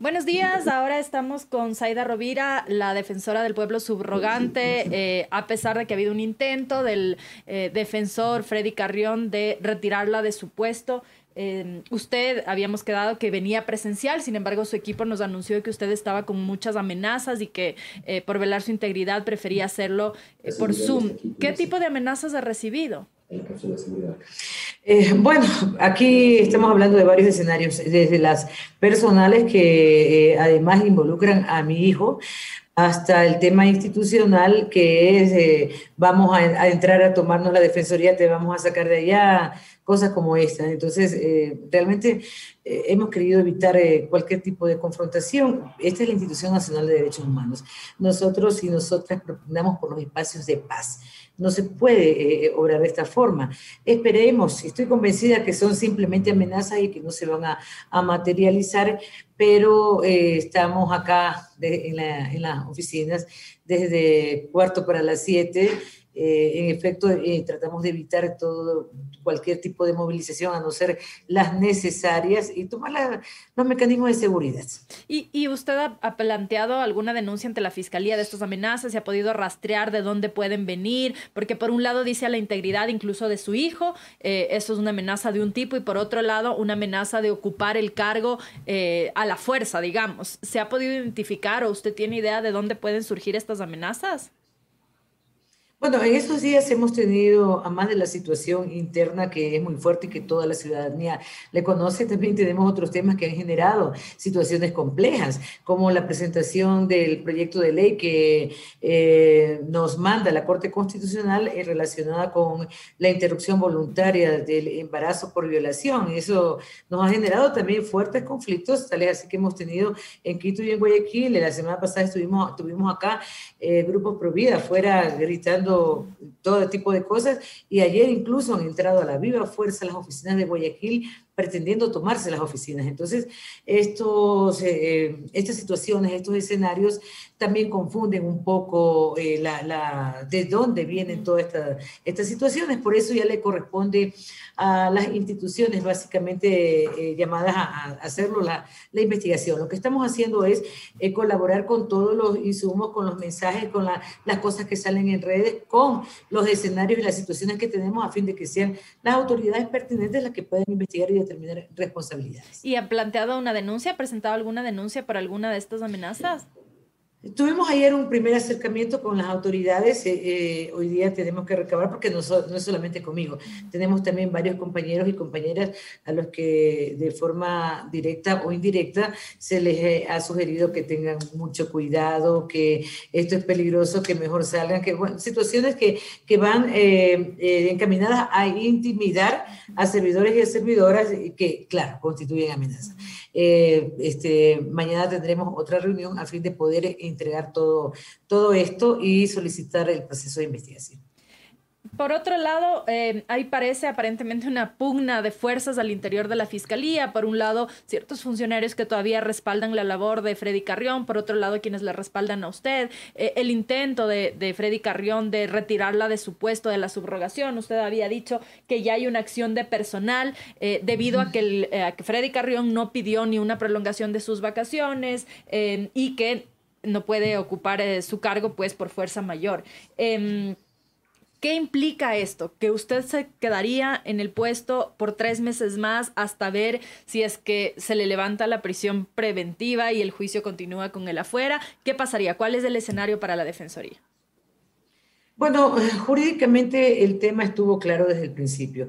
Buenos días, ahora estamos con Zaida Rovira, la defensora del pueblo subrogante, eh, a pesar de que ha habido un intento del eh, defensor Freddy Carrión de retirarla de su puesto. Eh, usted habíamos quedado que venía presencial, sin embargo su equipo nos anunció que usted estaba con muchas amenazas y que por velar su integridad prefería hacerlo por Zoom. ¿Qué tipo de amenazas ha recibido? Eh, bueno, aquí estamos hablando de varios escenarios, desde las personales que eh, además involucran a mi hijo, hasta el tema institucional que es, eh, vamos a, entrar a tomarnos la defensoría, te vamos a sacar de allá, cosas como estas. Entonces, realmente hemos querido evitar cualquier tipo de confrontación. Esta es la Institución Nacional de Derechos Humanos. Nosotros y nosotras proponemos por los espacios de paz no se puede eh, obrar de esta forma. Esperemos, estoy convencida que son simplemente amenazas y que no se van a, materializar, pero eh, estamos acá en, las oficinas desde cuarto para las siete eh, en efecto, eh, tratamos de evitar todo, cualquier tipo de movilización, a no ser las necesarias, y tomar los mecanismos de seguridad. ¿Y, usted ha, planteado alguna denuncia ante la Fiscalía de estas amenazas? ¿Se ha podido rastrear de dónde pueden venir? Porque por un lado dice a la integridad incluso de su hijo, eh, eso es una amenaza de un tipo, y por otro lado una amenaza de ocupar el cargo a la fuerza, digamos. ¿Se ha podido identificar o usted tiene idea de dónde pueden surgir estas amenazas? Bueno, en esos días hemos tenido, a más de la situación interna que es muy fuerte y que toda la ciudadanía le conoce, también tenemos otros temas que han generado situaciones complejas, como la presentación del proyecto de ley que eh, nos manda la Corte Constitucional eh, relacionada con la interrupción voluntaria del embarazo por violación. Eso nos ha generado también fuertes conflictos, tales así que hemos tenido en Quito y en Guayaquil. La semana pasada estuvimos, tuvimos acá eh, grupos pro vida afuera gritando todo tipo de cosas. Y ayer incluso han entrado a la viva fuerza las oficinas de Guayaquil pretendiendo tomarse las oficinas. Entonces, estos, eh, estas situaciones, estos escenarios también confunden un poco eh, la, de dónde vienen todas estas situaciones. Por eso ya le corresponde a las instituciones básicamente eh, llamadas a, hacerlo la, la, investigación. Lo que estamos haciendo es colaborar con todos los insumos, con los mensajes, con las cosas que salen en redes, con los escenarios y las situaciones que tenemos a fin de que sean las autoridades pertinentes las que puedan investigar y determinar responsabilidades. ¿Y ha planteado una denuncia, presentado alguna denuncia por alguna de estas amenazas? Tuvimos ayer un primer acercamiento con las autoridades. Eh, eh, hoy día tenemos que recabar, porque no, no, es solamente conmigo, tenemos también varios compañeros y compañeras a los que de forma directa o indirecta se les eh, ha sugerido que tengan mucho cuidado, que esto es peligroso, que mejor salgan, que situaciones que, que van encaminadas a intimidar a servidores y a servidoras que, claro, constituyen amenaza. este, mañana tendremos otra reunión a fin de poder entregar todo, todo esto y solicitar el proceso de investigación. Por otro lado, eh, ahí parece aparentemente una pugna de fuerzas al interior de la Fiscalía. Por un lado, ciertos funcionarios que todavía respaldan la labor de Freddy Carrión, por otro lado, quienes le respaldan a usted. Eh, el intento de, Freddy Carrión de retirarla de su puesto de la subrogación. Usted había dicho que ya hay una acción de personal eh, debido a que, a que Freddy Carrión no pidió ni una prolongación de sus vacaciones y que no puede ocupar eh, su cargo pues por fuerza mayor. Em, ¿Qué implica esto? Que usted se quedaría en el puesto por tres meses más hasta ver si es que se le levanta la prisión preventiva y el juicio continúa con él afuera. ¿Qué pasaría? ¿Cuál es el escenario para la Defensoría? Bueno, jurídicamente el tema estuvo claro desde el principio.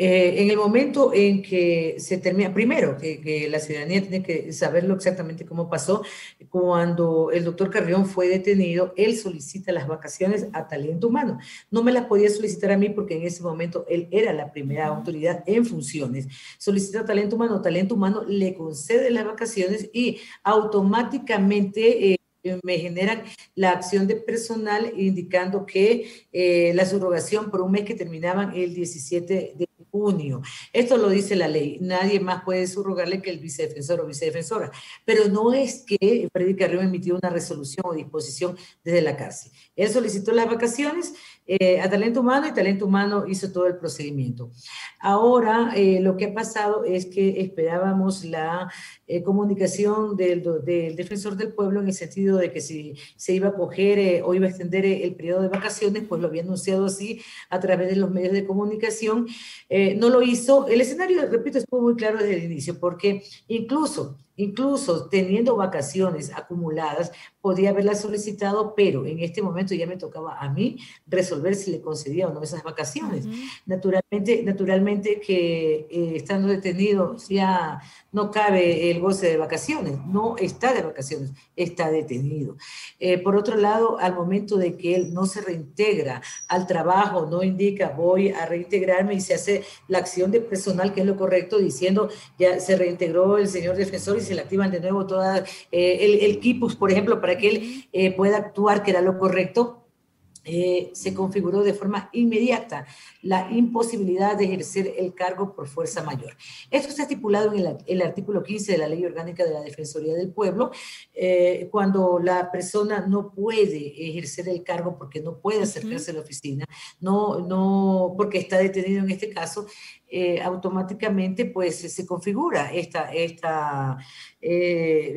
Eh, en el momento en que se termina, primero, que, la ciudadanía tiene que saberlo exactamente cómo pasó, cuando el doctor Carrión fue detenido, él solicita las vacaciones a talento humano. No me las podía solicitar a mí porque en ese momento él era la primera autoridad en funciones. Solicita talento humano, talento humano le concede las vacaciones y automáticamente... Eh, me generan la acción de personal indicando que eh, la subrogación por un mes que terminaban el 17 de junio. Esto lo dice la ley. Nadie más puede subrogarle que el vicedefensor o vicedefensora. Pero no es que Freddy Carrión emitió una resolución o disposición desde la cárcel. Él solicitó las vacaciones eh, a talento humano y talento humano hizo todo el procedimiento. Ahora, eh, lo que ha pasado es que esperábamos la eh, comunicación del, del, defensor del pueblo en el sentido de que si se iba a coger o iba a extender el periodo de vacaciones, pues lo había anunciado así a través de los medios de comunicación. no lo hizo. El escenario, repito, estuvo muy claro desde el inicio, porque incluso Incluso teniendo vacaciones acumuladas, podía haberla solicitado, pero en este momento ya me tocaba a mí resolver si le concedía o no esas vacaciones. Naturalmente, naturalmente que eh, estando detenido ya no cabe el goce de vacaciones, no está de vacaciones, está detenido. Eh, por otro lado, al momento de que él no se reintegra al trabajo, no indica voy a reintegrarme y se hace la acción de personal, que es lo correcto, diciendo ya se reintegró el señor defensor y se le activan de nuevo toda eh, el, el por ejemplo, para que él eh, pueda actuar, que era lo correcto, eh, se configuró de forma inmediata la imposibilidad de ejercer el cargo por fuerza mayor. Esto está estipulado en el, artículo 15 de la Ley Orgánica de la Defensoría del Pueblo, eh, cuando la persona no puede ejercer el cargo porque no puede acercarse a la oficina, no, no, porque está detenido en este caso, eh, automáticamente pues se configura esta, esta,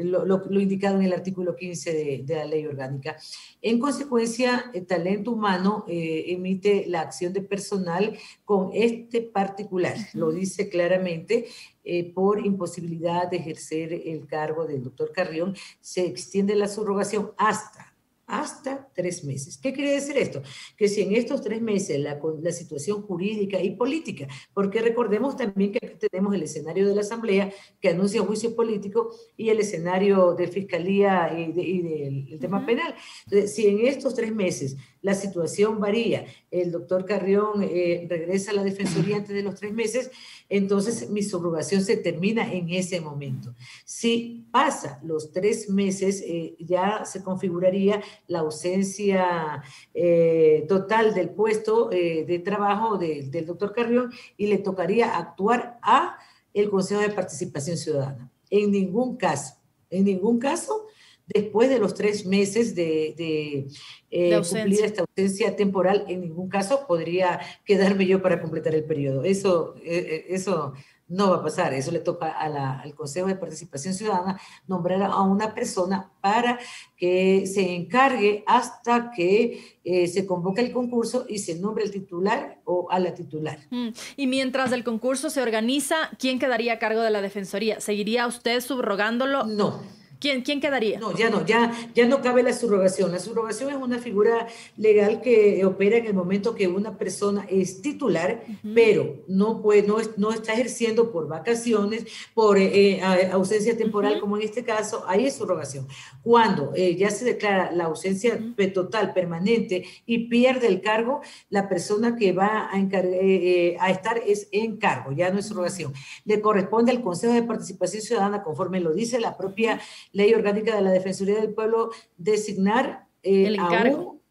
lo, lo, indicado en el artículo 15 de, de la ley orgánica. En consecuencia, el talento humano eh, emite la acción de personal con este particular, lo dice claramente, eh, por imposibilidad de ejercer el cargo del doctor Carrión, se extiende la subrogación hasta hasta tres meses. ¿Qué quiere decir esto? Que si en estos tres meses la, la, situación jurídica y política, porque recordemos también que tenemos el escenario de la Asamblea que anuncia juicio político y el escenario de Fiscalía y, del tema penal. Entonces, si en estos tres meses la situación varía, el doctor Carrión eh, regresa a la Defensoría antes de los tres meses, entonces mi subrogación se termina en ese momento. Si pasa los tres meses, eh, ya se configuraría la ausencia eh, total del puesto de trabajo del doctor Carrión y le tocaría actuar a el Consejo de Participación Ciudadana. En ningún caso, en ningún caso después de los tres meses de, eh, cumplir esta ausencia temporal, en ningún caso podría quedarme yo para completar el periodo. Eso, eh, eh, eso no va a pasar. Eso le toca al Consejo de Participación Ciudadana nombrar a una persona para que se encargue hasta que se convoque el concurso y se nombre el titular o a la titular. Mm. Y mientras el concurso se organiza, ¿quién quedaría a cargo de la Defensoría? ¿Seguiría usted subrogándolo? No. ¿Quién, ¿Quién, quedaría? No, ya no, ya, ya no cabe la subrogación. La subrogación es una figura legal que opera en el momento que una persona es titular, pero no, puede, no, no, está ejerciendo por vacaciones, por eh, eh, ausencia temporal, como en este caso, ahí es subrogación. Cuando eh, ya se declara la ausencia total, permanente, y pierde el cargo, la persona que va a, a estar es en cargo, ya no es subrogación. Le corresponde al Consejo de Participación Ciudadana, conforme lo dice la propia ley orgánica de la Defensoría del Pueblo designar eh, el encargo.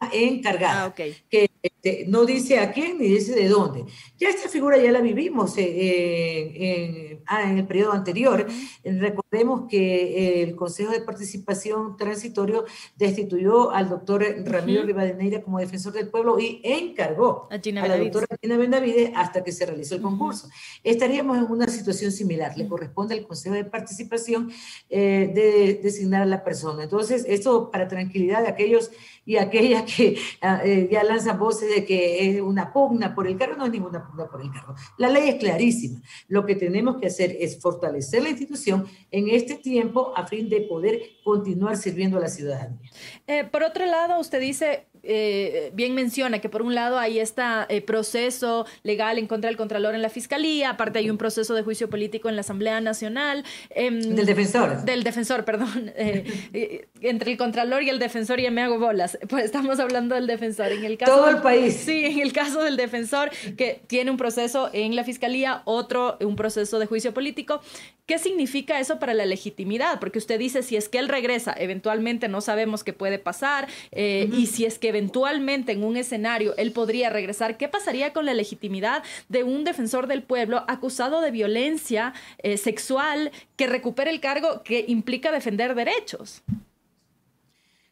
a un encargado, ah, que este, no dice a quién ni dice de dónde. Ya esta figura ya la vivimos eh, ah, en, el periodo anterior. Recordemos que el Consejo de Participación Transitorio destituyó al doctor Ramiro Rivadeneira como defensor del pueblo y encargó a, la doctora Gina Benavides hasta que se realizó el concurso. Estaríamos en una situación similar. Le corresponde al Consejo de Participación eh, de designar a la persona. Entonces, esto para tranquilidad de aquellos y aquellas que ah, eh, ya lanzan voces de que es una pugna por el cargo, no es ninguna pugna por el cargo. La ley es clarísima. Lo que tenemos que hacer es fortalecer la institución en este tiempo a fin de poder continuar sirviendo a la ciudadanía. Eh, por otro lado, usted dice, eh, bien menciona que por un lado hay este proceso legal en contra del Contralor en la Fiscalía, aparte hay un proceso de juicio político en la Asamblea Nacional. Em, del defensor. Del defensor, perdón. entre el Contralor y el defensor ya me hago bolas. Pues estamos hablando del defensor. En el caso, Todo el país. Sí, en el caso del defensor que tiene un proceso en la Fiscalía, otro un proceso de juicio político. ¿Qué significa eso para la legitimidad? Porque usted dice, si es que él regresa, eventualmente no sabemos qué puede pasar, y si es que eventualmente en un escenario él podría regresar, ¿qué pasaría con la legitimidad de un defensor del pueblo acusado de violencia eh, sexual que recupere el cargo que implica defender derechos?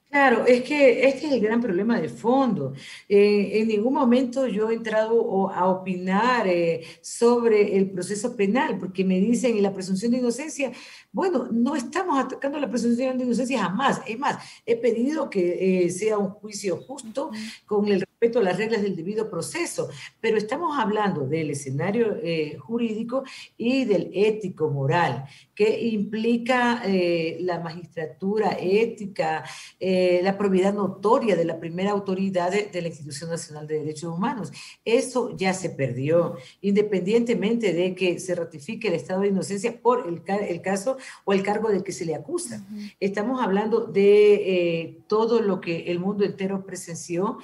Claro, es que este es el gran problema de fondo. Eh, en ningún momento yo he entrado a opinar eh, sobre el proceso penal, porque me dicen, ¿y la presunción de inocencia? Bueno, no estamos atacando la presunción de inocencia jamás. Es más, he pedido que eh, sea un juicio justo con el respeto a las reglas del debido proceso, pero estamos hablando del escenario jurídico y del ético moral, que implica la magistratura ética. Eh, la probidad notoria de la primera autoridad de, la Institución Nacional de Derechos Humanos. Eso ya se perdió, independientemente de que se ratifique el estado de inocencia por el, el caso o el cargo del que se le acusa. Estamos hablando de eh, todo lo que el mundo entero presenció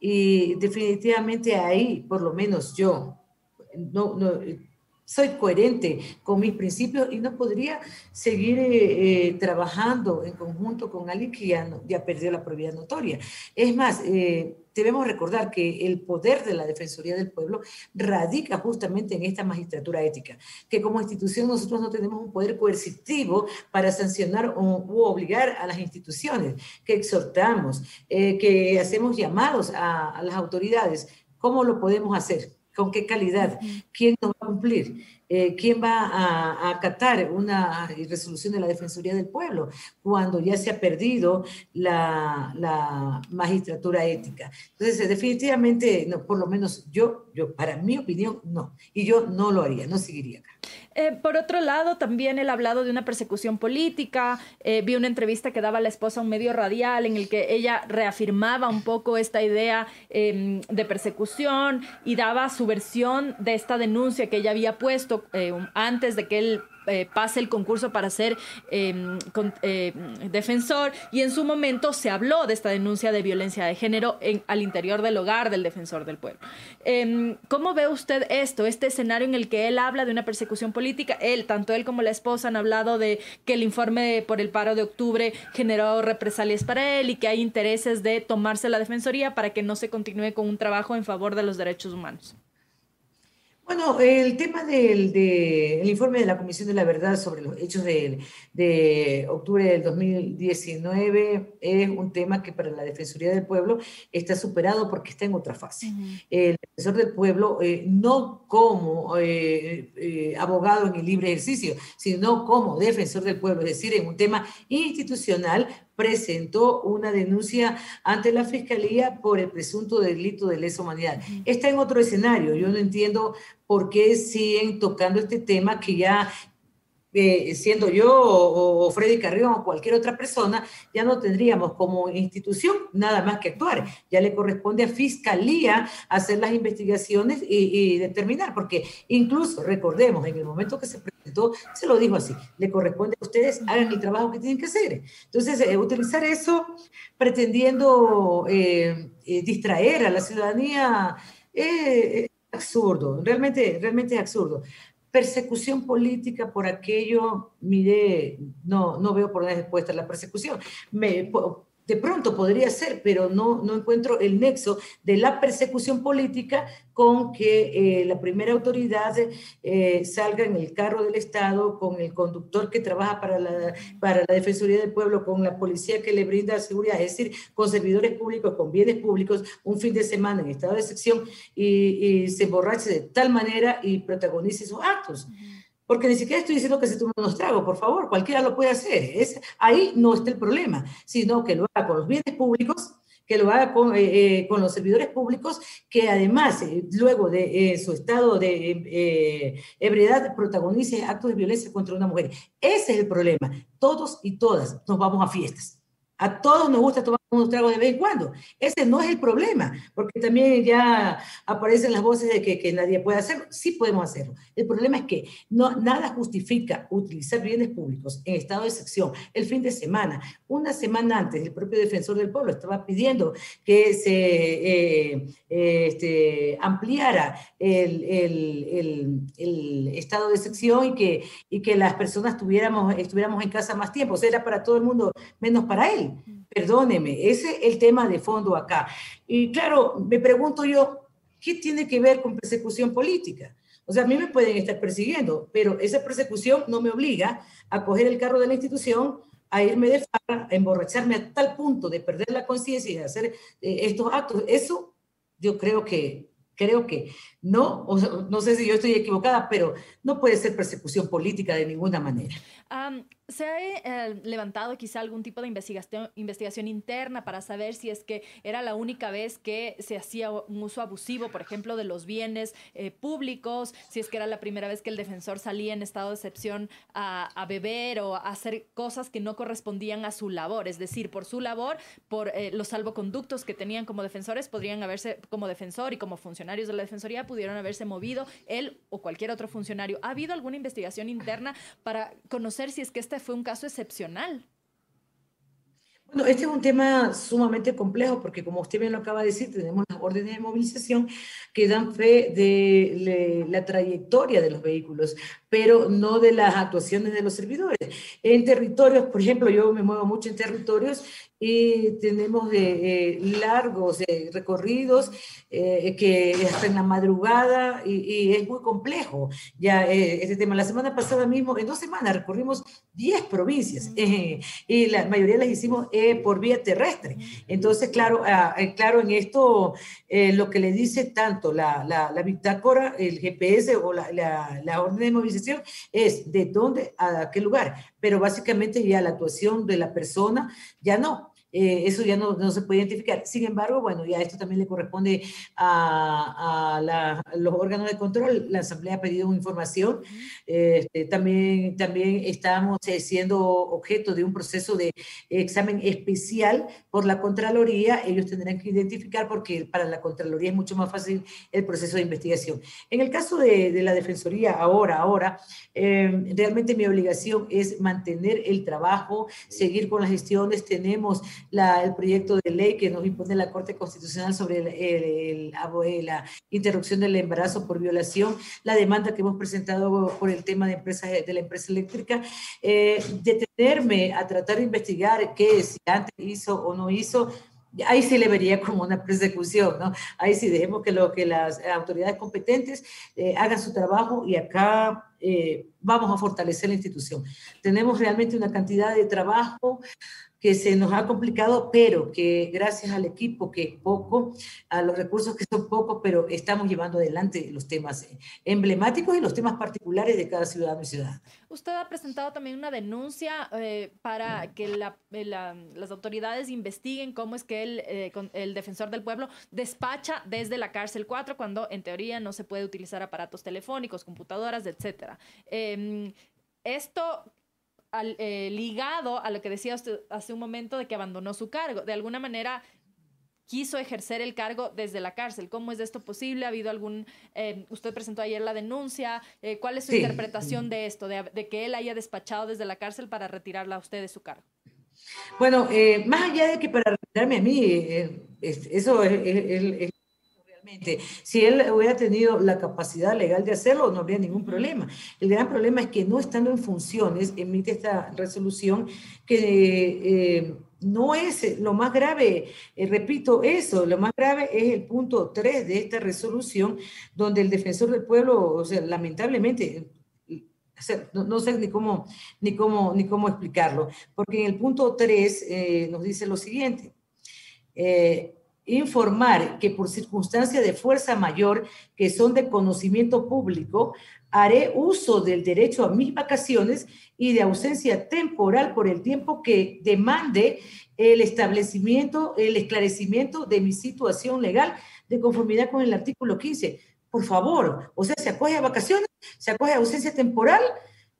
y definitivamente ahí, por lo menos yo, no, no soy coherente con mis principios y no podría seguir eh, eh, trabajando en conjunto con alguien que ya, perdió la probidad notoria. Es más, eh, debemos recordar que el poder de la Defensoría del Pueblo radica justamente en esta magistratura ética, que como institución nosotros no tenemos un poder coercitivo para sancionar o, u obligar a las instituciones, que exhortamos, que hacemos llamados a, a las autoridades. ¿Cómo lo podemos hacer? con qué calidad, quién nos va a cumplir, eh, quién va a, acatar una resolución de la Defensoría del Pueblo cuando ya se ha perdido la, la magistratura ética. Entonces, definitivamente, no, por lo menos yo, yo, para mi opinión, no. Y yo no lo haría, no seguiría acá. Eh, por otro lado, también él ha hablado de una persecución política. Eh, vi una entrevista que daba la esposa a un medio radial en el que ella reafirmaba un poco esta idea em, de persecución y daba su versión de esta denuncia que ella había puesto eh, antes de que él eh, pase el concurso para ser em, eh, defensor y en su momento se habló de esta denuncia de violencia de género en, al interior del hogar del defensor del pueblo. Em, ¿Cómo ve usted esto, este escenario en el que él habla de una persecución política? Él, tanto él como la esposa han hablado de que el informe por el paro de octubre generó represalias para él y que hay intereses de tomarse la defensoría para que no se continúe con un trabajo en favor de los derechos humanos. Bueno, el tema del informe de la Comisión de la Verdad sobre los hechos de, de, octubre del 2019 es un tema que para la Defensoría del Pueblo está superado porque está en otra fase. El defensor del pueblo, eh, no como eh, eh, abogado en el libre ejercicio, sino como defensor del pueblo, es decir, en un tema institucional, presentó una denuncia ante la Fiscalía por el presunto delito de lesa humanidad. Está en otro escenario. Yo no entiendo por qué siguen tocando este tema que ya eh, siendo yo o, Freddy Carrión o cualquier otra persona, ya no tendríamos como institución nada más que actuar. Ya le corresponde a Fiscalía hacer las investigaciones y, determinar, porque incluso, recordemos, en el momento que se se lo dijo así, le corresponde a ustedes, hagan el trabajo que tienen que hacer. Entonces, eh, utilizar eso pretendiendo eh, distraer a la ciudadanía es absurdo, realmente, realmente es absurdo persecución política por aquello, mire, no, no veo por dónde respuesta la persecución. De pronto podría ser, pero no, no encuentro el nexo de la persecución política con que eh, la primera autoridad eh, salga en el carro del Estado, con el conductor que trabaja para la, para la Defensoría del Pueblo, con la policía que le brinda seguridad, es decir, con servidores públicos, con bienes públicos, un fin de semana en estado de sección y, se emborrache de tal manera y protagonice sus actos. Porque ni siquiera estoy diciendo que se tome unos tragos, por favor, cualquiera lo puede hacer. Es, ahí no está el problema, sino que lo haga con los bienes públicos, que lo haga con, eh, eh, los servidores públicos, que además, eh, luego de su estado de ebriedad, protagonice actos de violencia contra una mujer. Ese es el problema. Todos y todas nos vamos a fiestas. A todos nos gusta tomar unos tragos de vez en cuando. Ese no es el problema, porque también ya aparecen las voces de que, que, nadie puede hacerlo. Sí podemos hacerlo. El problema es que no, nada justifica utilizar bienes públicos en estado de excepción el fin de semana. Una semana antes, el propio defensor del pueblo estaba pidiendo que se eh, este, ampliara el, el, el, el, estado de excepción y que, y que las personas tuviéramos, estuviéramos en casa más tiempo. O sea, era para todo el mundo, menos para él. Perdóneme, ese es el tema de fondo acá. Y claro, me pregunto yo, ¿qué tiene que ver con persecución política? O sea, a mí me pueden estar persiguiendo, pero esa persecución no me obliga a coger el carro de la institución, a irme de farra, a emborracharme a tal punto de perder la conciencia y de hacer eh, estos actos. Eso yo creo que creo que no, no sé si yo estoy equivocada, pero no puede ser persecución política de ninguna manera. ¿Se ha eh, levantado quizá algún tipo de investigación, interna para saber si es que era la única vez que se hacía un uso abusivo, por ejemplo, de los bienes eh, públicos, si es que era la primera vez que el defensor salía en estado de excepción a, beber o a hacer cosas que no correspondían a su labor? Es decir, por su labor, por eh, los salvoconductos que tenían como defensores, podrían haberse, como defensor y como funcionarios de la defensoría, pudieron haberse movido él o cualquier otro funcionario. ¿Ha habido alguna investigación interna para conocer si es que este fue un caso excepcional. Bueno, este es un tema sumamente complejo porque, como usted bien lo acaba de decir, tenemos las órdenes de movilización que dan fe de la trayectoria de los vehículos, pero no de las actuaciones de los servidores. En territorios, por ejemplo, yo me muevo mucho en territorios y tenemos eh, largos eh, recorridos eh, que hasta en la madrugada y, es muy complejo ya este tema. La semana pasada mismo, en dos semanas, recorrimos 10 provincias y la mayoría las hicimos por vía terrestre. Entonces, claro, ah, claro en esto lo que le dice tanto la, la, la bitácora, el GPS o la, la, la orden de movilización es de dónde a qué lugar, pero básicamente ya la actuación de la persona ya no. Eh, eso ya no, no, se puede identificar. Sin embargo, bueno, ya esto también le corresponde a, a, los órganos de control. La Asamblea ha pedido información. Este, también, también estamos eh, siendo objeto de un proceso de examen especial por la Contraloría. Ellos tendrán que identificar porque para la Contraloría es mucho más fácil el proceso de investigación. En el caso de, de la Defensoría, ahora, ahora, eh, realmente mi obligación es mantener el trabajo, seguir con las gestiones. Tenemos el proyecto de ley que nos impone la Corte Constitucional sobre el, la interrupción del embarazo por violación, la demanda que hemos presentado por el tema de, de la empresa eléctrica, eh, detenerme a tratar de investigar qué, si antes hizo o no hizo, ahí sí le vería como una persecución, ¿no? Ahí sí dejemos que, lo, que las autoridades competentes eh, hagan su trabajo y acá eh, vamos a fortalecer la institución. Tenemos realmente una cantidad de trabajo que se nos ha complicado, pero que gracias al equipo, que es poco, a los recursos que son pocos, pero estamos llevando adelante los temas emblemáticos y los temas particulares de cada ciudadano y ciudadana. Usted ha presentado también una denuncia eh, para que eh, las autoridades investiguen cómo es que el, eh, defensor del pueblo despacha desde la cárcel 4 cuando en teoría no se puede utilizar aparatos telefónicos, computadoras, etc. Em, esto eh, ligado a lo que decía usted hace un momento de que abandonó su cargo. De alguna manera quiso ejercer el cargo desde la cárcel. ¿Cómo es esto posible? ¿Ha habido algún... Eh, usted presentó ayer la denuncia. Eh, ¿Cuál es su interpretación de esto, de, que él haya despachado desde la cárcel para retirarla a usted de su cargo? Bueno, más allá de que para retirarme a mí, eso es, si él hubiera tenido la capacidad legal de hacerlo, no habría ningún problema. El gran problema es que no estando en funciones, emite esta resolución que... Eh, no es lo más grave, eh, repito eso, lo más grave es el punto 3 de esta resolución, donde el defensor del pueblo, o sea, lamentablemente, no, sé ni cómo, ni, cómo, ni cómo explicarlo, porque en el punto 3 eh, nos dice lo siguiente, informar que por circunstancia de fuerza mayor que son de conocimiento público, haré uso del derecho a mis vacaciones y de ausencia temporal por el tiempo que demande el establecimiento, el esclarecimiento de mi situación legal de conformidad con el artículo 15. Por favor, o sea, se acoge a vacaciones, se acoge a ausencia temporal,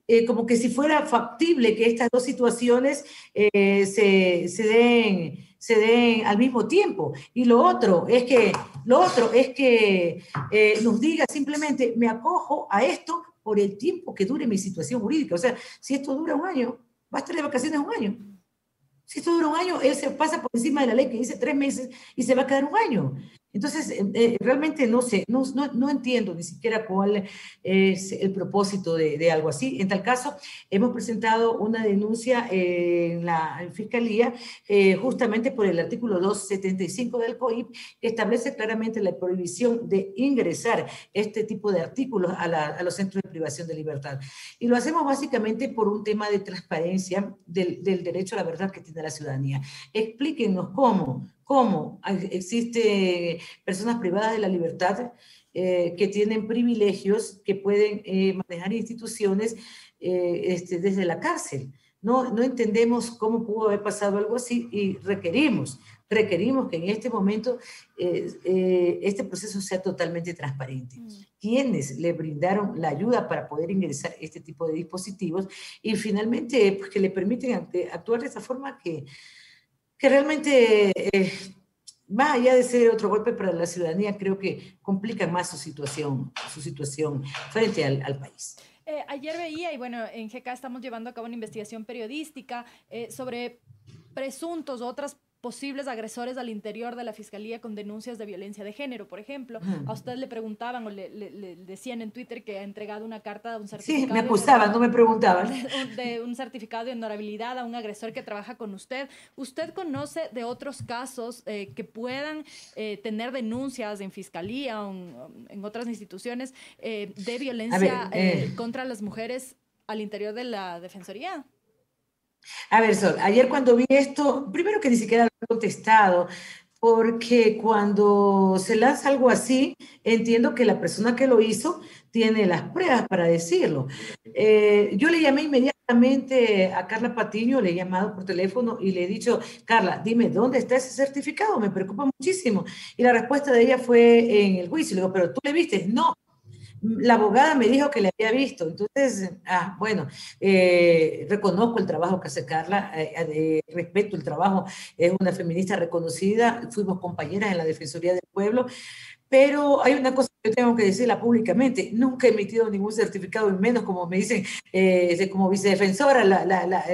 eh, como que si fuera factible que estas dos situaciones eh, se, se den se den al mismo tiempo. Y lo otro es que, lo otro es que eh, nos diga simplemente, me acojo a esto por el tiempo que dure mi situación jurídica. O sea, si esto dura un año, va a estar de vacaciones un año. Si esto dura un año, él se pasa por encima de la ley que dice tres meses y se va a quedar un año. Entonces, eh, eh, realmente no sé, no, no, entiendo ni siquiera cuál es el propósito de, algo así. En tal caso, hemos presentado una denuncia en la Fiscalía justamente por el artículo 275 del COIP, que establece claramente la prohibición de ingresar este tipo de artículos a, a los centros de privación de libertad. Y lo hacemos básicamente por un tema de transparencia del, del derecho a la verdad que tiene la ciudadanía. Explíquenos cómo ¿Cómo? Existen personas privadas de la libertad eh, que tienen privilegios, que pueden eh, manejar instituciones eh, este, desde la cárcel. No, no entendemos cómo pudo haber pasado algo así y requerimos, requerimos que en este momento este proceso sea totalmente transparente. Mm. Quienes le brindaron la ayuda para poder ingresar este tipo de dispositivos y finalmente pues, que le permiten actuar de esa forma que que realmente, eh, más allá de ser otro golpe para la ciudadanía, creo que complica más su situación, su situación frente al, país. Eh, ayer veía, y bueno, en GK estamos llevando a cabo una investigación periodística eh, sobre presuntos otras posibles agresores al interior de la fiscalía con denuncias de violencia de género, por ejemplo. A usted le preguntaban o le, decían en Twitter que ha entregado una carta de un certificado. Sí, me acusaban, no me preguntaban. De, un certificado de honorabilidad a un agresor que trabaja con usted. ¿Usted conoce de otros casos eh, que puedan eh, tener denuncias en fiscalía o en, otras instituciones eh, de violencia contra las mujeres al interior de la defensoría? A ver, Sol, ayer cuando vi esto, primero que ni siquiera lo he contestado, porque cuando se lanza algo así, entiendo que la persona que lo hizo tiene las pruebas para decirlo. Eh, yo le llamé inmediatamente a Carla Patiño, le he llamado por teléfono y le he dicho, Carla, dime, ¿dónde está ese certificado? Me preocupa muchísimo. Y la respuesta de ella fue en el juicio. Le digo, pero tú le viste. No, la abogada me dijo que le había visto. Entonces, ah, bueno, eh, reconozco el trabajo que hace Carla, eh, eh, respeto el trabajo, es una feminista reconocida, fuimos compañeras en la Defensoría del Pueblo, pero hay una cosa que tengo que decirla públicamente, nunca he emitido ningún certificado, y menos como me dicen, como vicedefensora, la, la, la,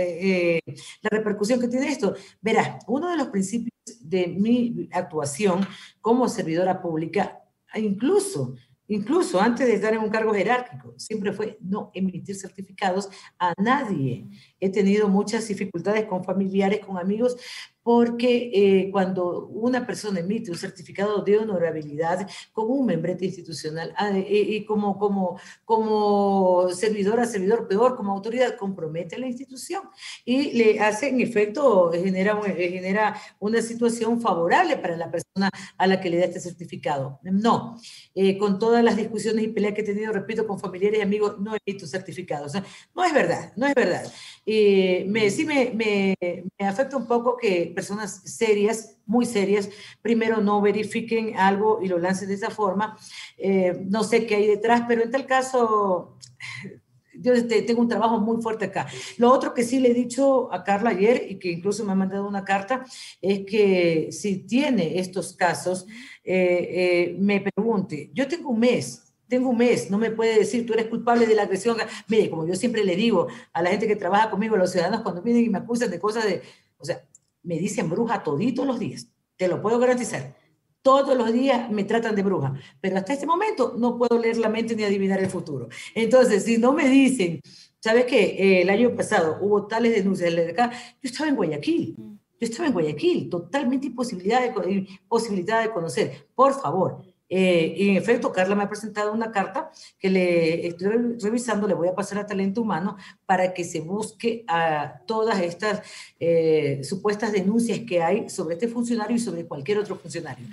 repercusión que tiene esto. Verá, uno de los principios de mi actuación como servidora pública, incluso incluso antes de estar en un cargo jerárquico, siempre fue no emitir certificados a nadie. He tenido muchas dificultades con familiares, con amigos, porque eh, cuando una persona emite un certificado de honorabilidad como un membrete institucional ah, y, como, como, como servidor a servidor, peor, como autoridad, compromete a la institución y le hace, en efecto, genera, genera una situación favorable para la persona a la que le da este certificado. No, eh, con todas las discusiones y peleas que he tenido, repito, con familiares y amigos, no emito certificados. no es verdad, no es verdad. Eh, me, sí me, me, me afecta un poco que personas serias, muy serias, primero no verifiquen algo y lo lancen de esa forma. Eh, no sé qué hay detrás, pero en tal caso, yo tengo un trabajo muy fuerte acá. Lo otro que sí le he dicho a Carla ayer y que incluso me ha mandado una carta es que si tiene estos casos, eh, eh, me pregunte. Yo tengo un mes tengo un mes, no me puede decir, tú eres culpable de la agresión. Mire, como yo siempre le digo a la gente que trabaja conmigo, a los ciudadanos, cuando vienen y me acusan de cosas de, o sea, me dicen bruja toditos los días, te lo puedo garantizar. Todos los días me tratan de bruja, pero hasta este momento no puedo leer la mente ni adivinar el futuro. Entonces, si no me dicen, ¿sabes qué? Eh, el año pasado hubo tales denuncias de acá, yo estaba en Guayaquil. Yo estaba en Guayaquil, totalmente imposibilidad de, imposibilidad de conocer. Por favor, eh, y en efecto, Carla me ha presentado una carta que le estoy revisando, le voy a pasar a talento humano para que se busque a todas estas eh, supuestas denuncias que hay sobre este funcionario y sobre cualquier otro funcionario.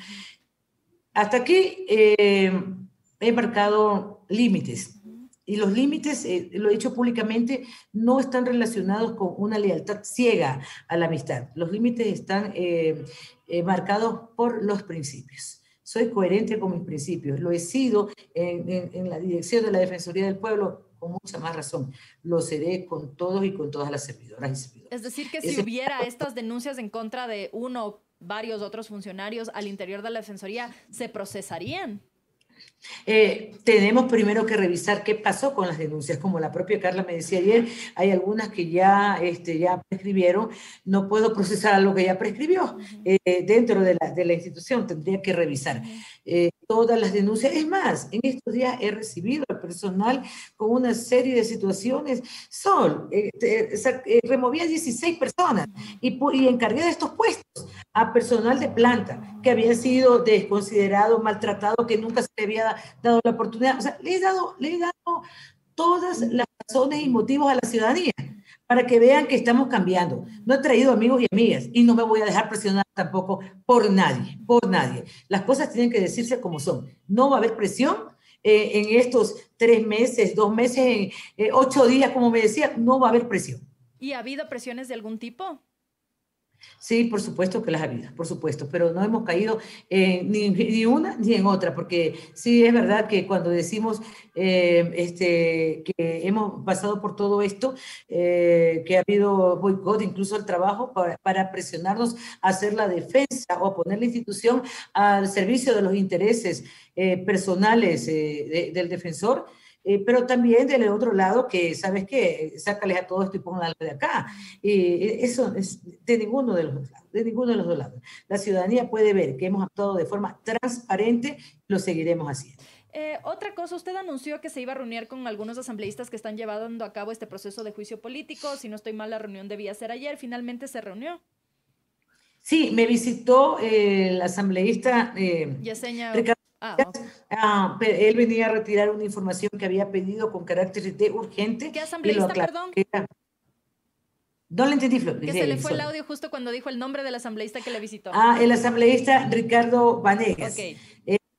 Hasta aquí eh, he marcado límites. Y los límites, lo he dicho públicamente, no están relacionados con una lealtad ciega a la amistad. Los límites están marcados por los principios soy coherente con mis principios. Lo he sido en, la dirección de la Defensoría del Pueblo con mucha más razón. Lo seré con todos y con todas las servidoras y servidores. Es decir, que si hubiera estas denuncias en contra de uno o varios otros funcionarios al interior de la Defensoría, ¿se procesarían? Eh, tenemos primero que revisar qué pasó con las denuncias. Como la propia Carla me decía ayer, hay algunas que ya, este, ya prescribieron. No puedo procesar algo que ya prescribió eh, dentro de la, de la, institución. Tendría que revisar eh, todas las denuncias. Es más, en estos días he recibido al personal con una serie de situaciones. Sol, removía 16 personas y, y encargué de estos puestos a personal de planta que había sido desconsiderado, maltratado, que nunca se le había dado la oportunidad. O sea, le he dado, le he dado todas las razones y motivos a la ciudadanía para que vean que estamos cambiando. No he traído amigos y amigas y no me voy a dejar presionar tampoco por nadie, por nadie. Las cosas tienen que decirse como son. No va a haber presión eh, en estos tres meses, dos meses, eh, ocho días, como me decía, no va a haber presión. ¿Y ha habido presiones de algún tipo? Sí, por supuesto que las ha habido, por supuesto, pero no hemos caído ni, ni, una ni en otra, porque sí es verdad que cuando decimos eh, este, que hemos pasado por todo esto, eh, que ha habido boicot incluso al trabajo para, para, presionarnos a hacer la defensa o a poner la institución al servicio de los intereses eh, personales del defensor, eh, pero también del otro lado que, ¿sabes qué? Sácales a todo esto y pónganlo de acá. Y eso es de ninguno de los dos lados, de ninguno de los dos lados. La ciudadanía puede ver que hemos actuado de forma transparente, lo seguiremos haciendo. Eh, otra cosa, usted anunció que se iba a reunir con algunos asambleístas que están llevando a cabo este proceso de juicio político. Si no estoy mal, la reunión debía ser ayer. Finalmente se reunió. Sí, me visitó eh, el asambleísta Yesenia Ah, ah él venía a retirar una información que había pedido con carácter de urgente. ¿Qué asambleísta, perdón? No le entendí, Flor. Que se le fue el audio justo cuando dijo el nombre del asambleísta que le visitó. Ah, el asambleísta Ricardo Vanegas. Okay.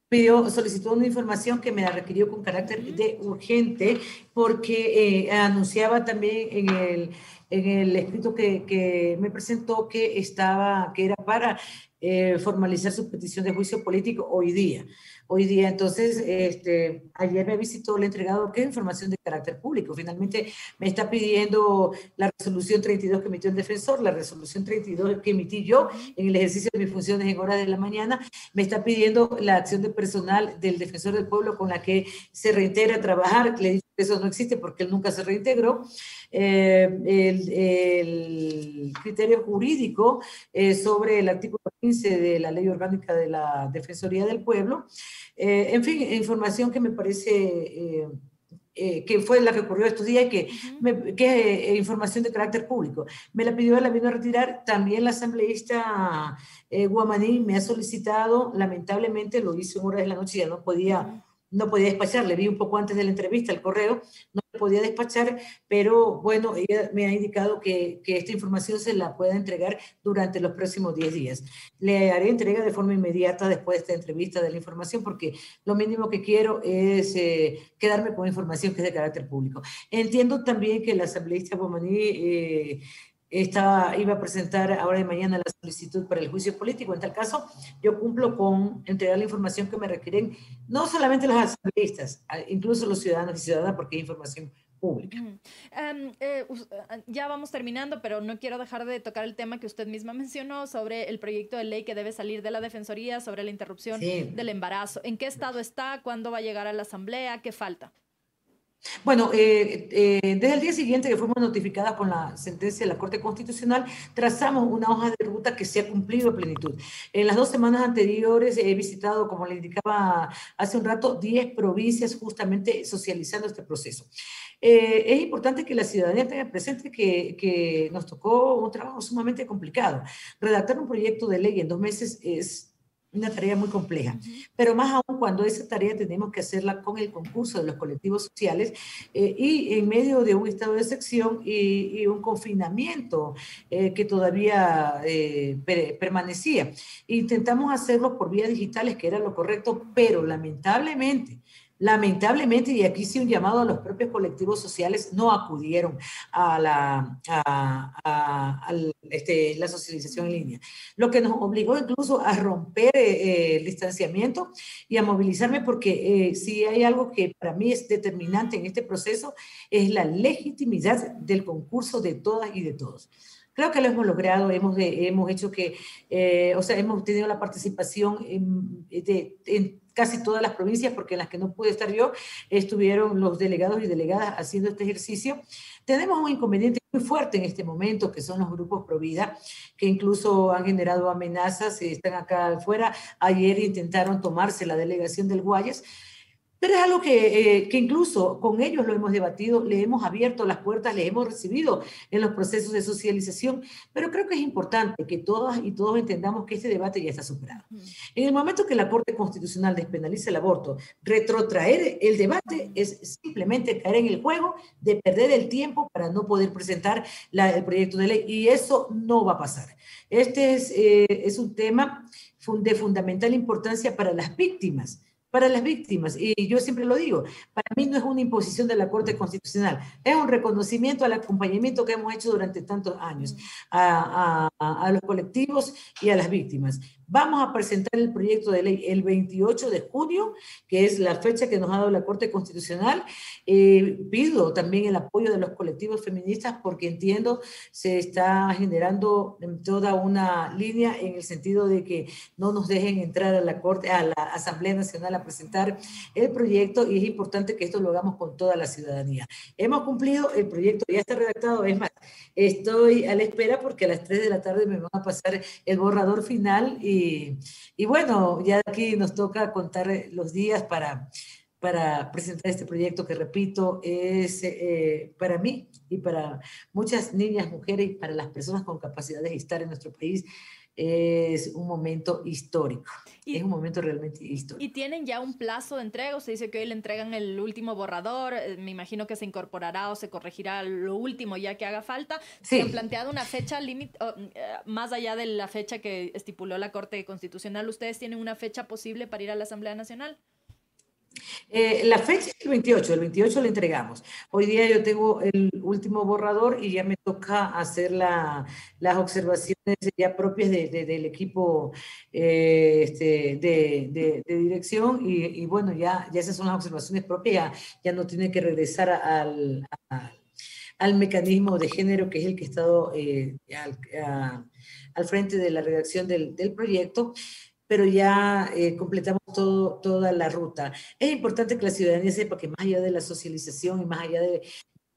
pidió, solicitó una información que me la requirió con carácter de urgente porque eh, anunciaba también en el, en el escrito que, que, me presentó que estaba, que era para eh, formalizar su petición de juicio político hoy día. Hoy día, entonces, este, ayer me visitó, he entregado qué información de carácter público. Finalmente me está pidiendo la resolución 32 que emitió el defensor, la resolución 32 que emití yo en el ejercicio de mis funciones en horas de la mañana. Me está pidiendo la acción de personal del defensor del pueblo con la que se reintegra a trabajar. Le eso no existe porque él nunca se reintegró. Eh, el, criterio jurídico eh, sobre el artículo 15 de la Ley Orgánica de la Defensoría del Pueblo. Eh, en fin, información que me parece... que fue la que ocurrió estos días y que, que es información de carácter público. Me la pidió, la vino a retirar. También la asambleísta Guamaní me ha solicitado, lamentablemente lo hizo en horas de la noche, ya no podía no podía despachar, le vi un poco antes de la entrevista el correo, no podía despachar, pero bueno, ella me ha indicado que, que, esta información se la pueda entregar durante los próximos 10 días. Le haré entrega de forma inmediata después de esta entrevista de la información, porque lo mínimo que quiero es eh, quedarme con información que es de carácter público. Entiendo también que la asambleísta Bomaní eh, estaba, iba a presentar ahora de mañana la solicitud para el juicio político. En tal caso, yo cumplo con entregar la información que me requieren no solamente los asambleístas, incluso los ciudadanos y ciudadanas, porque hay información pública. Em, eh, ah, ya vamos terminando, pero no quiero dejar de tocar el tema que usted misma mencionó sobre el proyecto de ley que debe salir de la Defensoría sobre la interrupción del embarazo. ¿En qué estado está? ¿Cuándo va a llegar a la Asamblea? ¿Qué falta? Bueno, eh, eh, desde el día siguiente que fuimos notificadas con la sentencia de la Corte Constitucional, trazamos una hoja de ruta que se ha cumplido a plenitud. En las dos semanas anteriores he visitado, como le indicaba hace un rato, 10 provincias justamente socializando este proceso. Eh, es importante que la ciudadanía tenga presente que, que nos tocó un trabajo sumamente complicado. Redactar un proyecto de ley en dos meses es una tarea muy compleja, pero más aún cuando esa tarea tenemos que hacerla con el concurso de los colectivos sociales eh, y en medio de un estado de excepción y, un confinamiento eh, que todavía eh, permanecía. Intentamos hacerlo por vías digitales, que era lo correcto, pero lamentablemente Lamentablemente, y aquí sí un llamado a los propios colectivos sociales, no acudieron a la, a, este, la socialización en línea, lo que nos obligó incluso a romper eh, el distanciamiento y a movilizarme porque eh, si hay algo que para mí es determinante en este proceso, es la legitimidad del concurso de todas y de todos. Creo que lo hemos logrado, hemos, hemos hecho que, eh, o sea, hemos tenido la participación en, de, en casi todas las provincias, porque en las que no pude estar yo, estuvieron los delegados y delegadas haciendo este ejercicio. Tenemos un inconveniente muy fuerte en este momento, que son los grupos Provida, que incluso han generado amenazas, están acá afuera. Ayer intentaron tomarse la delegación del Guayas. Pero es algo que, eh, que, incluso con ellos lo hemos debatido, le hemos abierto las puertas, le hemos recibido en los procesos de socialización, pero creo que es importante que todas y todos entendamos que este debate ya está superado. En el momento que la Corte Constitucional despenalice el aborto, retrotraer el debate es simplemente caer en el juego de perder el tiempo para no poder presentar la, el proyecto de ley y eso no va a pasar. Este es, eh, es un tema de fundamental importancia para las víctimas para las víctimas. Y yo siempre lo digo, para mí no es una imposición de la Corte Constitucional, es un reconocimiento al acompañamiento que hemos hecho durante tantos años a, a, los colectivos y a las víctimas. Vamos a presentar el proyecto de ley el 28 de junio, que es la fecha que nos ha dado la Corte Constitucional. Eh, pido también el apoyo de los colectivos feministas porque entiendo se está generando toda una línea en el sentido de que no nos dejen entrar a la Corte, a la Asamblea Nacional a presentar el proyecto y es importante que esto lo hagamos con toda la ciudadanía. Hemos cumplido, el proyecto ya está redactado, es más, estoy a la espera porque a las 3 de la tarde me van a pasar el borrador final y y, bueno, ya aquí nos toca contar los días para, para presentar este proyecto que, repito, es eh, para mí y para muchas niñas, mujeres y para las personas con capacidades de estar en nuestro país es un momento histórico. es un momento realmente histórico. ¿Y tienen ya un plazo de entrega? Se dice que hoy le entregan el último borrador. Eh, me imagino que se incorporará o se corregirá lo último ya que haga falta. ¿Se han planteado una fecha límite, eh, más allá de la fecha que estipuló la Corte Constitucional? ¿Ustedes tienen una fecha posible para ir a la Asamblea Nacional? Eh, la fecha es el 28, el 28 le entregamos. Hoy día yo tengo el último borrador y ya me toca hacer la, las observaciones ya propias de, del equipo eh, este, de, de, dirección y, y, bueno, ya, ya esas son las observaciones propias, ya, no tiene que regresar al, al, mecanismo de género que es el que ha estado eh, al, al, frente de la redacción del, del proyecto pero ya eh, completamos toda la ruta. Es importante que la ciudadanía sepa que más allá de la socialización y más allá de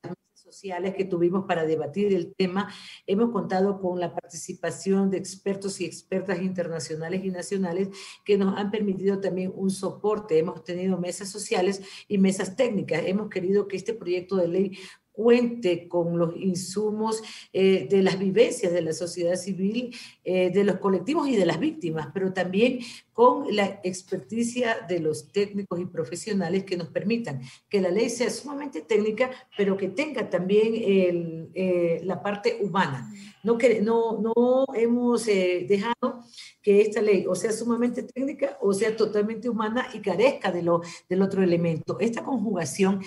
las sociales que tuvimos para debatir el tema, hemos contado con la participación de expertos y expertas internacionales y nacionales que nos han permitido también un soporte. Hemos tenido mesas sociales y mesas técnicas. Hemos querido que este proyecto de ley cuente con los insumos eh, de las vivencias de la sociedad civil, eh, de los colectivos y de las víctimas, pero también con la experticia de los técnicos y profesionales que nos permitan que la ley sea sumamente técnica, pero que tenga también el, eh, la parte humana. No, que, no, no hemos dejado que esta ley o sea sumamente técnica o sea totalmente humana y carezca de lo, del otro elemento. Esta conjugación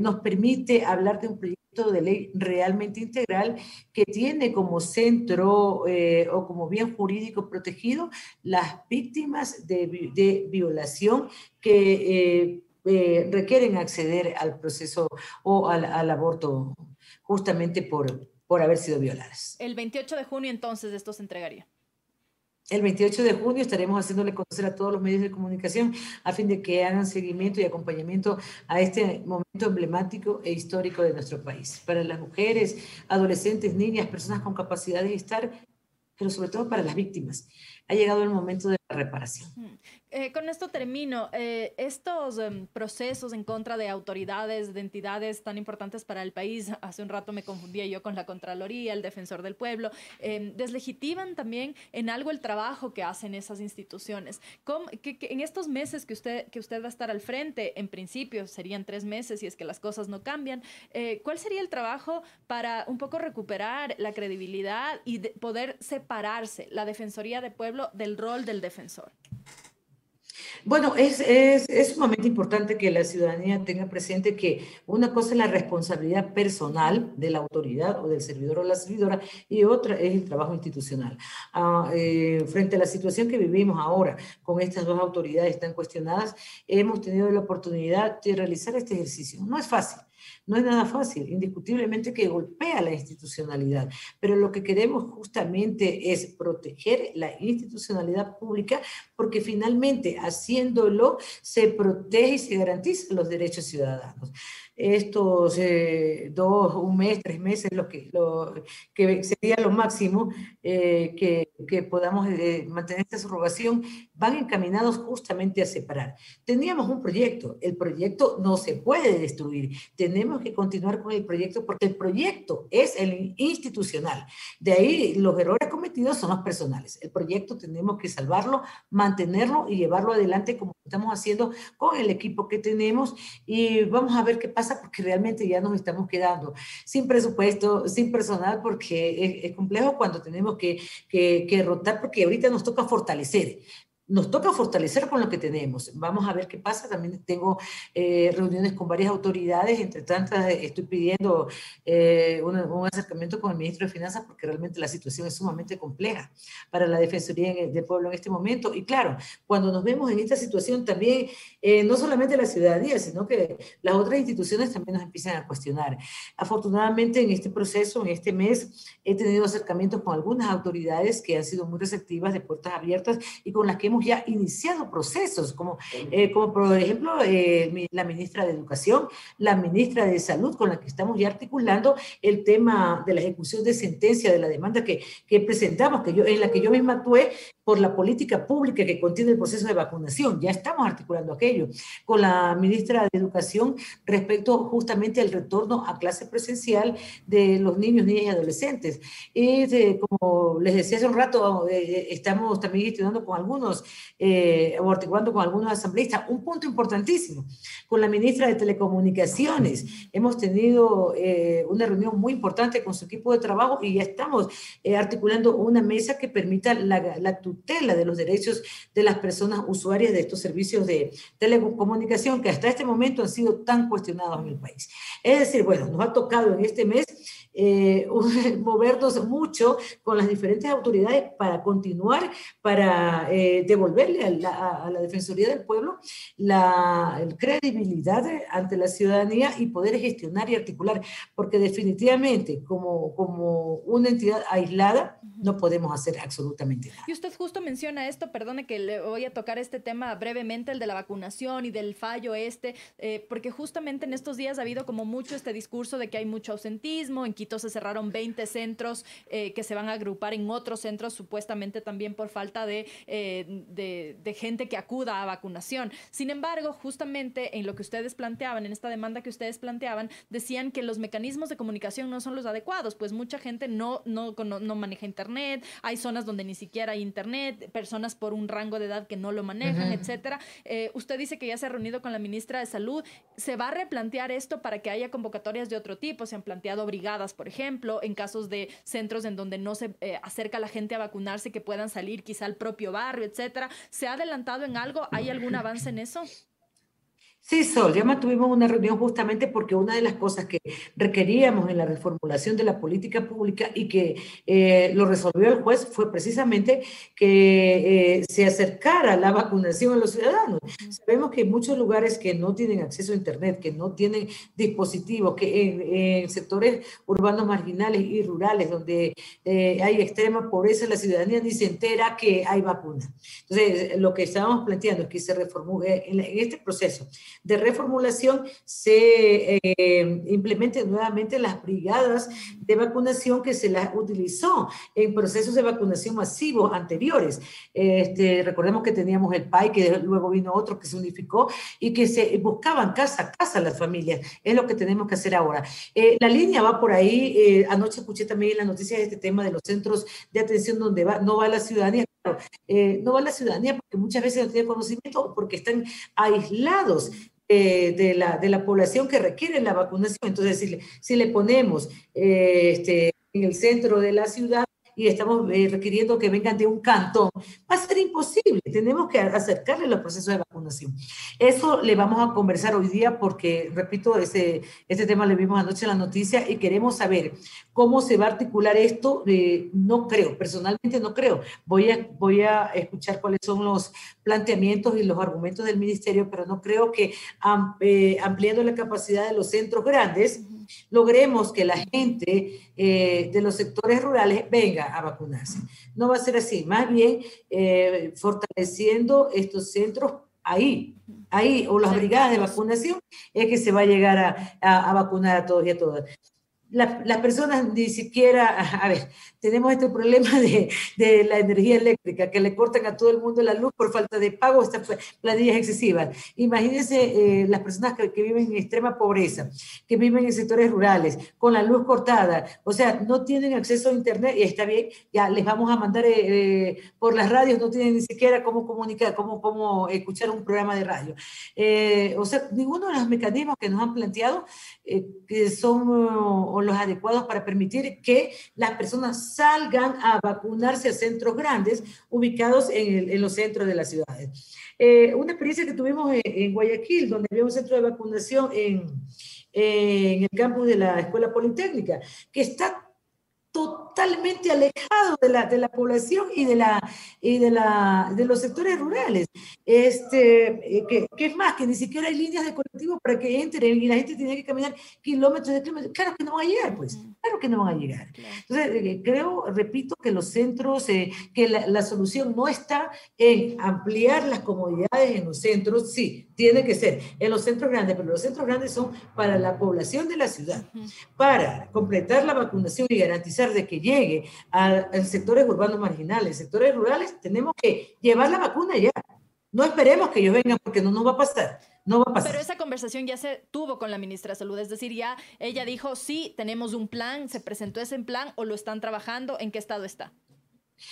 nos permite hablar de un proyecto de ley realmente integral que tiene como centro eh, o como bien jurídico protegido las víctimas de, de violación que eh, eh, requieren acceder al proceso o al, al aborto justamente por, por haber sido violadas. El 28 de junio entonces esto se entregaría. El 28 de junio estaremos haciéndole conocer a todos los medios de comunicación a fin de que hagan seguimiento y acompañamiento a este momento emblemático e histórico de nuestro país. Para las mujeres, adolescentes, niñas, personas con capacidad de estar, pero sobre todo para las víctimas. Ha llegado el momento de la reparación. Eh, con esto termino. Eh, estos em, procesos en contra de autoridades, de entidades tan importantes para el país, hace un rato me confundía yo con la Contraloría, el Defensor del Pueblo, em, deslegitiman también en algo el trabajo que hacen esas instituciones. que, en estos meses que usted, que usted va a estar al frente, en principio serían tres meses si es que las cosas no cambian, eh, ¿cuál sería el trabajo para un poco recuperar la credibilidad y poder separarse la Defensoría del Pueblo del rol del defensor? Bueno, es, es, es, sumamente importante que la ciudadanía tenga presente que una cosa es la responsabilidad personal de la autoridad o del servidor o la servidora y otra es el trabajo institucional. Ah, eh, frente a la situación que vivimos ahora con estas dos autoridades tan cuestionadas, hemos tenido la oportunidad de realizar este ejercicio. No es fácil, No es nada fácil, indiscutiblemente que golpea la institucionalidad, pero lo que queremos justamente es proteger la institucionalidad pública porque finalmente haciéndolo se protege y se garantizan los derechos ciudadanos estos eh, dos, un mes, tres meses, lo que, lo, que sería lo máximo eh, que, que, podamos eh, mantener esta subrogación, van encaminados justamente a separar. Teníamos un proyecto, el proyecto no se puede destruir, tenemos que continuar con el proyecto porque el proyecto es el institucional. De ahí los errores cometidos son los personales. El proyecto tenemos que salvarlo, mantenerlo y llevarlo adelante como estamos haciendo con el equipo que tenemos y vamos a ver qué pasa porque realmente ya nos estamos quedando sin presupuesto, sin personal, porque es, complejo cuando tenemos que, que, que rotar, porque ahorita nos toca fortalecer nos toca fortalecer con lo que tenemos. Vamos a ver qué pasa. También tengo eh, reuniones con varias autoridades. Entre tantas, estoy pidiendo eh, un, acercamiento con el ministro de Finanzas porque realmente la situación es sumamente compleja para la Defensoría del Pueblo en este momento. Y claro, cuando nos vemos en esta situación también, eh, no solamente la ciudadanía, sino que las otras instituciones también nos empiezan a cuestionar. Afortunadamente, en este proceso, en este mes, he tenido acercamientos con algunas autoridades que han sido muy receptivas, de puertas abiertas y con las que hemos ya iniciado procesos, como, eh, como por ejemplo eh, la ministra de Educación, la ministra de Salud, con la que estamos ya articulando el tema de la ejecución de sentencia de la demanda que, que presentamos, que yo, en la que yo misma actué por la política pública que contiene el proceso de vacunación. Ya estamos articulando aquello con la ministra de Educación respecto justamente al retorno a clase presencial de los niños, niñas y adolescentes. Y como les decía hace un rato, eh, estamos también estudiando con algunos eh, o articulando con algunos asambleístas. Un punto importantísimo, con la ministra de Telecomunicaciones. Hemos tenido eh, una reunión muy importante con su equipo de trabajo y ya estamos eh, articulando una mesa que permita la, la tutela de los derechos de las personas usuarias de estos servicios de telecomunicación que hasta este momento han sido tan cuestionados en el país. Es decir, bueno, nos ha tocado en este mes eh, movernos mucho con las diferentes autoridades para continuar, para eh, devolverle a la, a la, Defensoría del Pueblo la credibilidad ante la ciudadanía y poder gestionar y articular, porque definitivamente como, como una entidad aislada no podemos hacer absolutamente nada. Y usted justo menciona esto, perdone que le voy a tocar este tema brevemente, el de la vacunación y del fallo este, eh, porque justamente en estos días ha habido como mucho este discurso de que hay mucho ausentismo, en se cerraron 20 centros eh, que se van a agrupar en otros centros, supuestamente también por falta de, eh, de, de, gente que acuda a vacunación. Sin embargo, justamente en lo que ustedes planteaban, en esta demanda que ustedes planteaban, decían que los mecanismos de comunicación no son los adecuados, pues mucha gente no, no, no, maneja Internet, hay zonas donde ni siquiera hay Internet, personas por un rango de edad que no lo manejan, etcétera. Eh, usted dice que ya se ha reunido con la ministra de Salud. ¿Se va a replantear esto para que haya convocatorias de otro tipo? Se han planteado brigadas por ejemplo, en casos de centros en donde no se eh, acerca la gente a vacunarse, que puedan salir quizá al propio barrio, etcétera. ¿Se ha adelantado en algo? ¿Hay algún avance en eso? Sí, Sol, ya tuvimos una reunión justamente porque una de las cosas que requeríamos en la reformulación de la política pública y que eh, lo resolvió el juez fue precisamente que eh, se acercara la vacunación a los ciudadanos. Sabemos que hay muchos lugares que no tienen acceso a Internet, que no tienen dispositivos, que en, sectores urbanos marginales y rurales donde eh, hay extrema pobreza, la ciudadanía ni se entera que hay vacuna. Entonces, lo que estábamos planteando es que se reformule en este proceso de reformulación se eh, implementen nuevamente las brigadas de vacunación que se las utilizó en procesos de vacunación masivos anteriores. Este, recordemos que teníamos el PAI, que luego vino otro que se unificó y que se buscaban casa a casa las familias. Es lo que tenemos que hacer ahora. Eh, la línea va por ahí. Eh, anoche escuché también en las noticias este tema de los centros de atención donde no va la ciudadanía. Eh, no va la ciudadanía porque muchas veces no tiene conocimiento o porque están aislados eh, de, la, de, la, población que requiere la vacunación. Entonces, si le, si le ponemos eh, este, en el centro de la ciudad y estamos eh, requiriendo que vengan de un cantón, va a ser imposible. Tenemos que acercarle los procesos de vacunación. Eso le vamos a conversar hoy día porque, repito, ese, este tema lo vimos anoche en la noticia y queremos saber cómo se va a articular esto. Eh, no creo, personalmente no creo. Voy a, voy a escuchar cuáles son los planteamientos y los argumentos del ministerio, pero no creo que eh, ampliando la capacidad de los centros grandes, logremos que la gente eh, de los sectores rurales venga a vacunarse. No va a ser así, más bien eh, fortaleciendo estos centros ahí, ahí, o las brigadas de vacunación, es que se va a llegar a, a vacunar a todos y a todas las personas ni siquiera, a ver, tenemos este problema de, de, la energía eléctrica, que le cortan a todo el mundo la luz por falta de pago, estas planillas excesivas. Imagínense eh, las personas que, que, viven en extrema pobreza, que viven en sectores rurales, con la luz cortada, o sea, no tienen acceso a Internet, y está bien, ya les vamos a mandar eh, eh, por las radios, no tienen ni siquiera cómo comunicar, cómo, cómo escuchar un programa de radio. o sea, ninguno de los mecanismos que nos han planteado que son los adecuados para permitir que las personas salgan a vacunarse a centros grandes ubicados en, los centros de las ciudades. Eh, una experiencia que tuvimos en, Guayaquil, donde había un centro de vacunación en, en el campus de la Escuela Politécnica, que está totalmente alejado de la, de la población y, de, la, y de, la, de los sectores rurales. Este, eh, que, que, es más, que ni siquiera hay líneas de colectivo para que entren y la gente tiene que caminar kilómetros de kilómetros. Claro que no van a llegar, pues, claro que no van a llegar. Entonces, eh, creo, repito, que los centros, eh, que la, la, solución no está en ampliar las comodidades en los centros, sí, tiene que ser en los centros grandes, pero los centros grandes son para la población de la ciudad, para completar la vacunación y garantizar de que llegue a, sectores urbanos marginales, sectores rurales, tenemos que llevar la vacuna ya. No esperemos que ellos vengan porque no nos va a pasar. No va a pasar. Pero esa conversación ya se tuvo con la ministra de Salud, es decir, ya ella dijo, sí, tenemos un plan, se presentó ese plan o lo están trabajando, ¿en qué estado está?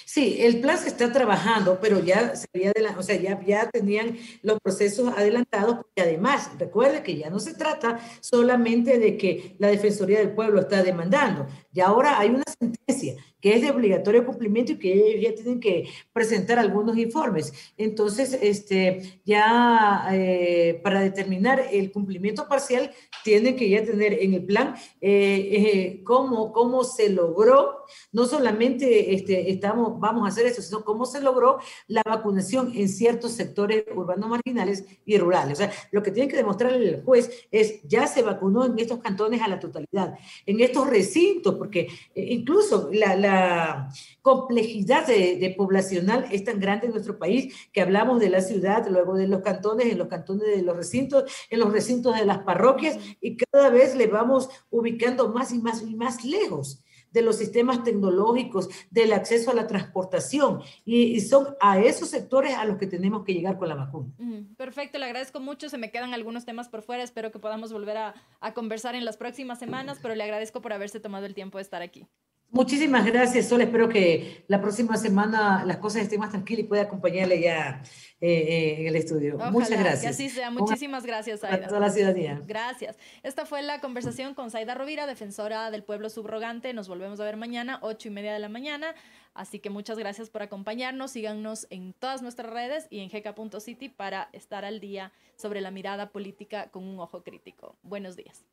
Sí, el plan se está trabajando, pero ya sería de la, o sea, ya, ya tenían los procesos adelantados y además, recuerde que ya no se trata solamente de que la Defensoría del Pueblo está demandando, ya ahora hay una sentencia que es de obligatorio cumplimiento y que ellos ya tienen que presentar algunos informes. Entonces, este, ya eh, para determinar el cumplimiento parcial, tienen que ya tener en el plan eh, eh, cómo, cómo se logró, no solamente este, estamos, vamos a hacer eso, sino cómo se logró la vacunación en ciertos sectores urbanos marginales y rurales. O sea, lo que tiene que demostrar el juez es, ya se vacunó en estos cantones a la totalidad, en estos recintos, porque incluso la complejidad de, poblacional es tan grande en nuestro país que hablamos de la ciudad, luego de los cantones, en los cantones de los recintos, en los recintos de las parroquias y cada vez le vamos ubicando más y más y más lejos de los sistemas tecnológicos, del acceso a la transportación. Y, son a esos sectores a los que tenemos que llegar con la vacuna. perfecto, le agradezco mucho. Se me quedan algunos temas por fuera. Espero que podamos volver a, a conversar en las próximas semanas, pero le agradezco por haberse tomado el tiempo de estar aquí. Muchísimas gracias, Sol. Espero que la próxima semana las cosas estén más tranquilas y pueda acompañarle ya eh, en el estudio. Muchas gracias. Que así sea. Muchísimas gracias, Saida. A toda la ciudadanía. Gracias. Esta fue la conversación con Saida Rovira, defensora del pueblo subrogante. Nos volvemos a ver mañana, ocho y media de la mañana. Así que muchas gracias por acompañarnos. Síganos en todas nuestras redes y en gk.city para estar al día sobre la mirada política con un ojo crítico. Buenos días.